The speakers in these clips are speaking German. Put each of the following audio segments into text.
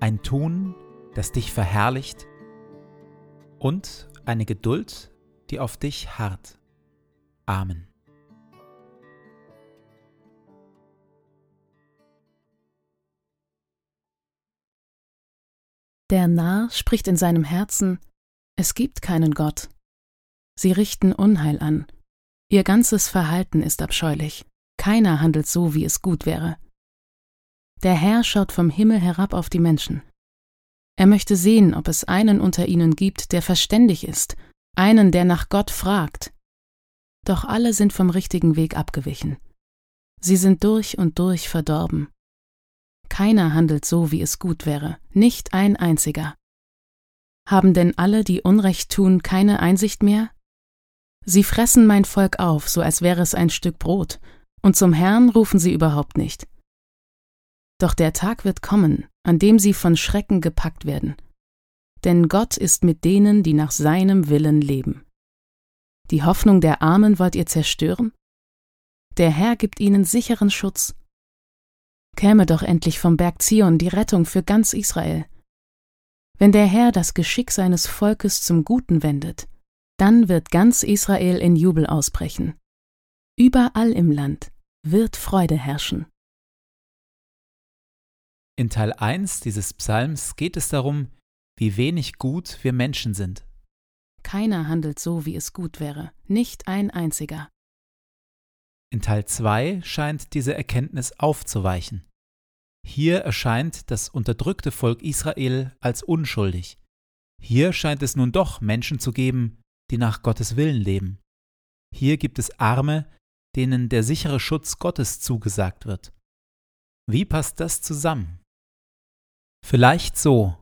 ein Tun, das dich verherrlicht und eine Geduld, die auf dich harrt. Amen. Der Narr spricht in seinem Herzen, es gibt keinen Gott. Sie richten Unheil an. Ihr ganzes Verhalten ist abscheulich. Keiner handelt so, wie es gut wäre. Der Herr schaut vom Himmel herab auf die Menschen. Er möchte sehen, ob es einen unter ihnen gibt, der verständig ist, einen, der nach Gott fragt. Doch alle sind vom richtigen Weg abgewichen. Sie sind durch und durch verdorben. Keiner handelt so, wie es gut wäre, nicht ein einziger. Haben denn alle, die Unrecht tun, keine Einsicht mehr? Sie fressen mein Volk auf, so als wäre es ein Stück Brot, und zum Herrn rufen sie überhaupt nicht. Doch der Tag wird kommen, an dem sie von Schrecken gepackt werden. Denn Gott ist mit denen, die nach seinem Willen leben. Die Hoffnung der Armen wollt ihr zerstören? Der Herr gibt ihnen sicheren Schutz. Käme doch endlich vom Berg Zion die Rettung für ganz Israel. Wenn der Herr das Geschick seines Volkes zum Guten wendet, dann wird ganz Israel in Jubel ausbrechen. Überall im Land wird Freude herrschen. In Teil 1 dieses Psalms geht es darum, wie wenig gut wir Menschen sind. Keiner handelt so, wie es gut wäre, nicht ein einziger. In Teil 2 scheint diese Erkenntnis aufzuweichen. Hier erscheint das unterdrückte Volk Israel als unschuldig. Hier scheint es nun doch Menschen zu geben, die nach Gottes Willen leben. Hier gibt es Arme, denen der sichere Schutz Gottes zugesagt wird. Wie passt das zusammen? Vielleicht so.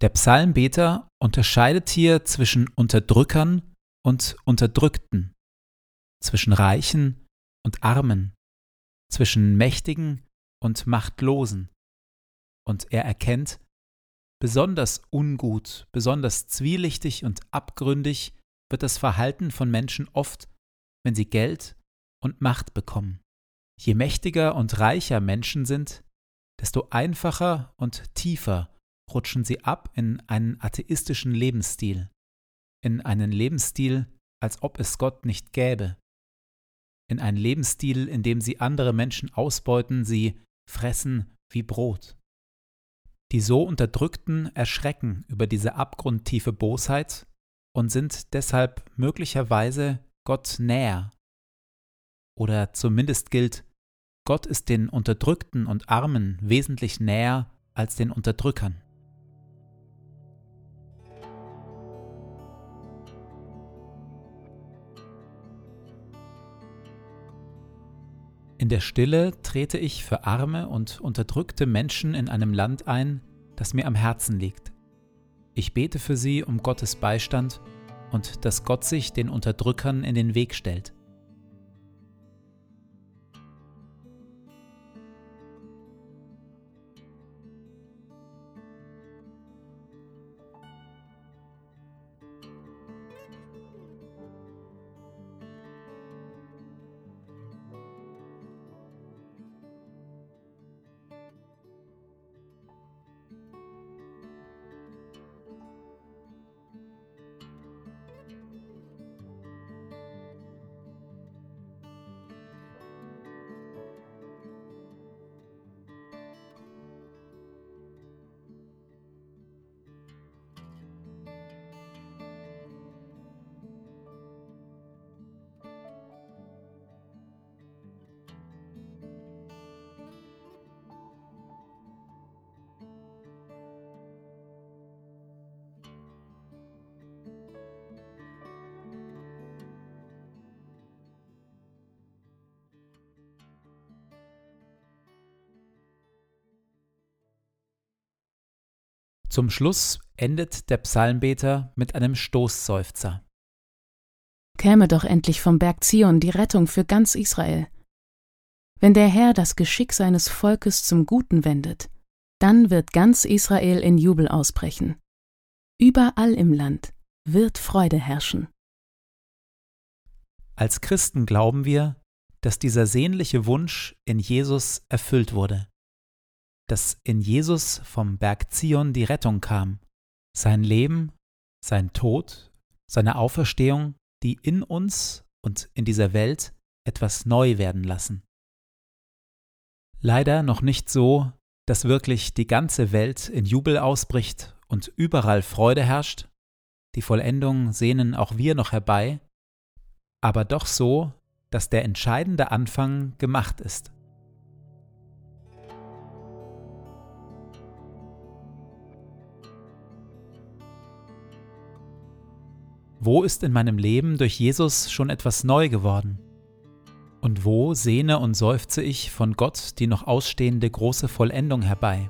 Der Psalmbeter unterscheidet hier zwischen Unterdrückern und Unterdrückten, zwischen Reichen und Armen, zwischen Mächtigen und Machtlosen. Und er erkennt, besonders ungut, besonders zwielichtig und abgründig wird das Verhalten von Menschen oft, wenn sie Geld und Macht bekommen. Je mächtiger und reicher Menschen sind, desto einfacher und tiefer rutschen sie ab in einen atheistischen Lebensstil, in einen Lebensstil, als ob es Gott nicht gäbe, in einen Lebensstil, in dem sie andere Menschen ausbeuten, sie fressen wie Brot. Die so Unterdrückten erschrecken über diese abgrundtiefe Bosheit und sind deshalb möglicherweise Gott näher. oder zumindest gilt, Gott ist den Unterdrückten und Armen wesentlich näher als den Unterdrückern. In der Stille trete ich für arme und unterdrückte Menschen in einem Land ein, das mir am Herzen liegt. Ich bete für sie um Gottes Beistand und dass Gott sich den Unterdrückern in den Weg stellt. Zum Schluss endet der Psalmbeter mit einem Stoßseufzer. Käme doch endlich vom Berg Zion die Rettung für ganz Israel. Wenn der Herr das Geschick seines Volkes zum Guten wendet, dann wird ganz Israel in Jubel ausbrechen. Überall im Land wird Freude herrschen. Als Christen glauben wir, dass dieser sehnliche Wunsch in Jesus erfüllt wurde dass in Jesus vom Berg Zion die Rettung kam, sein Leben, sein Tod, seine Auferstehung, die in uns und in dieser Welt etwas neu werden lassen. Leider noch nicht so, dass wirklich die ganze Welt in Jubel ausbricht und überall Freude herrscht, die Vollendung sehnen auch wir noch herbei, aber doch so, dass der entscheidende Anfang gemacht ist. Wo ist in meinem Leben durch Jesus schon etwas neu geworden? Und wo sehne und seufze ich von Gott die noch ausstehende große Vollendung herbei?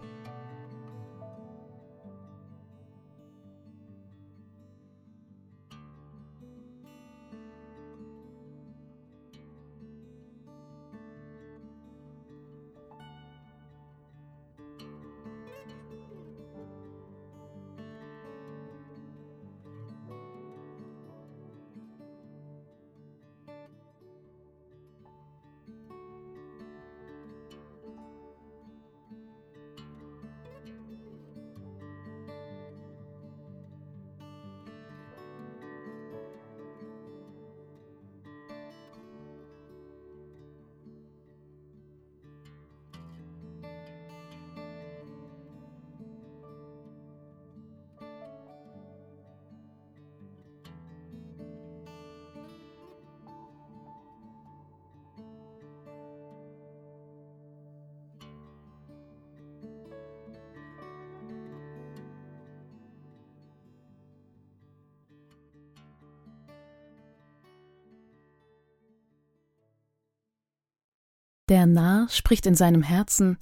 Der Narr spricht in seinem Herzen,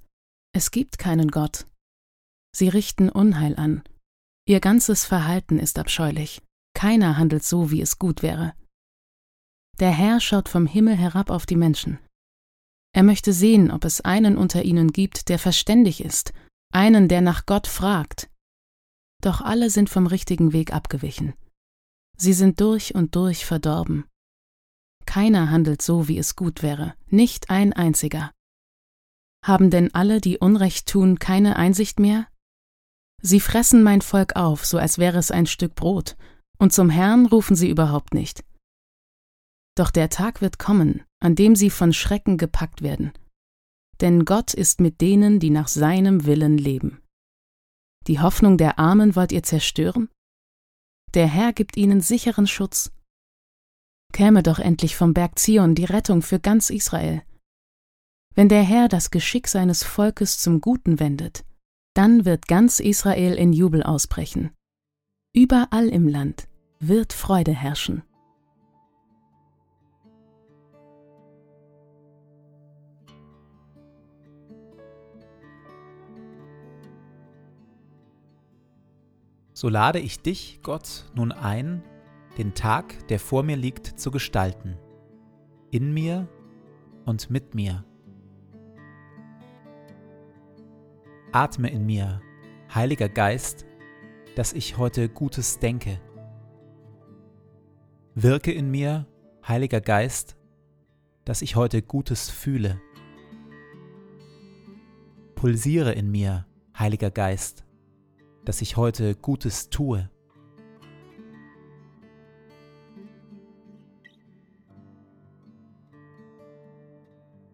es gibt keinen Gott. Sie richten Unheil an. Ihr ganzes Verhalten ist abscheulich. Keiner handelt so, wie es gut wäre. Der Herr schaut vom Himmel herab auf die Menschen. Er möchte sehen, ob es einen unter ihnen gibt, der verständig ist, einen, der nach Gott fragt. Doch alle sind vom richtigen Weg abgewichen. Sie sind durch und durch verdorben. Keiner handelt so, wie es gut wäre, nicht ein einziger. Haben denn alle, die Unrecht tun, keine Einsicht mehr? Sie fressen mein Volk auf, so als wäre es ein Stück Brot, und zum Herrn rufen sie überhaupt nicht. Doch der Tag wird kommen, an dem sie von Schrecken gepackt werden. Denn Gott ist mit denen, die nach seinem Willen leben. Die Hoffnung der Armen wollt ihr zerstören? Der Herr gibt ihnen sicheren Schutz Käme doch endlich vom Berg Zion die Rettung für ganz Israel. Wenn der Herr das Geschick seines Volkes zum Guten wendet, dann wird ganz Israel in Jubel ausbrechen. Überall im Land wird Freude herrschen. So lade ich dich, Gott, nun ein, den Tag, der vor mir liegt, zu gestalten, in mir und mit mir. Atme in mir, Heiliger Geist, dass ich heute Gutes denke. Wirke in mir, Heiliger Geist, dass ich heute Gutes fühle. Pulsiere in mir, Heiliger Geist, dass ich heute Gutes tue.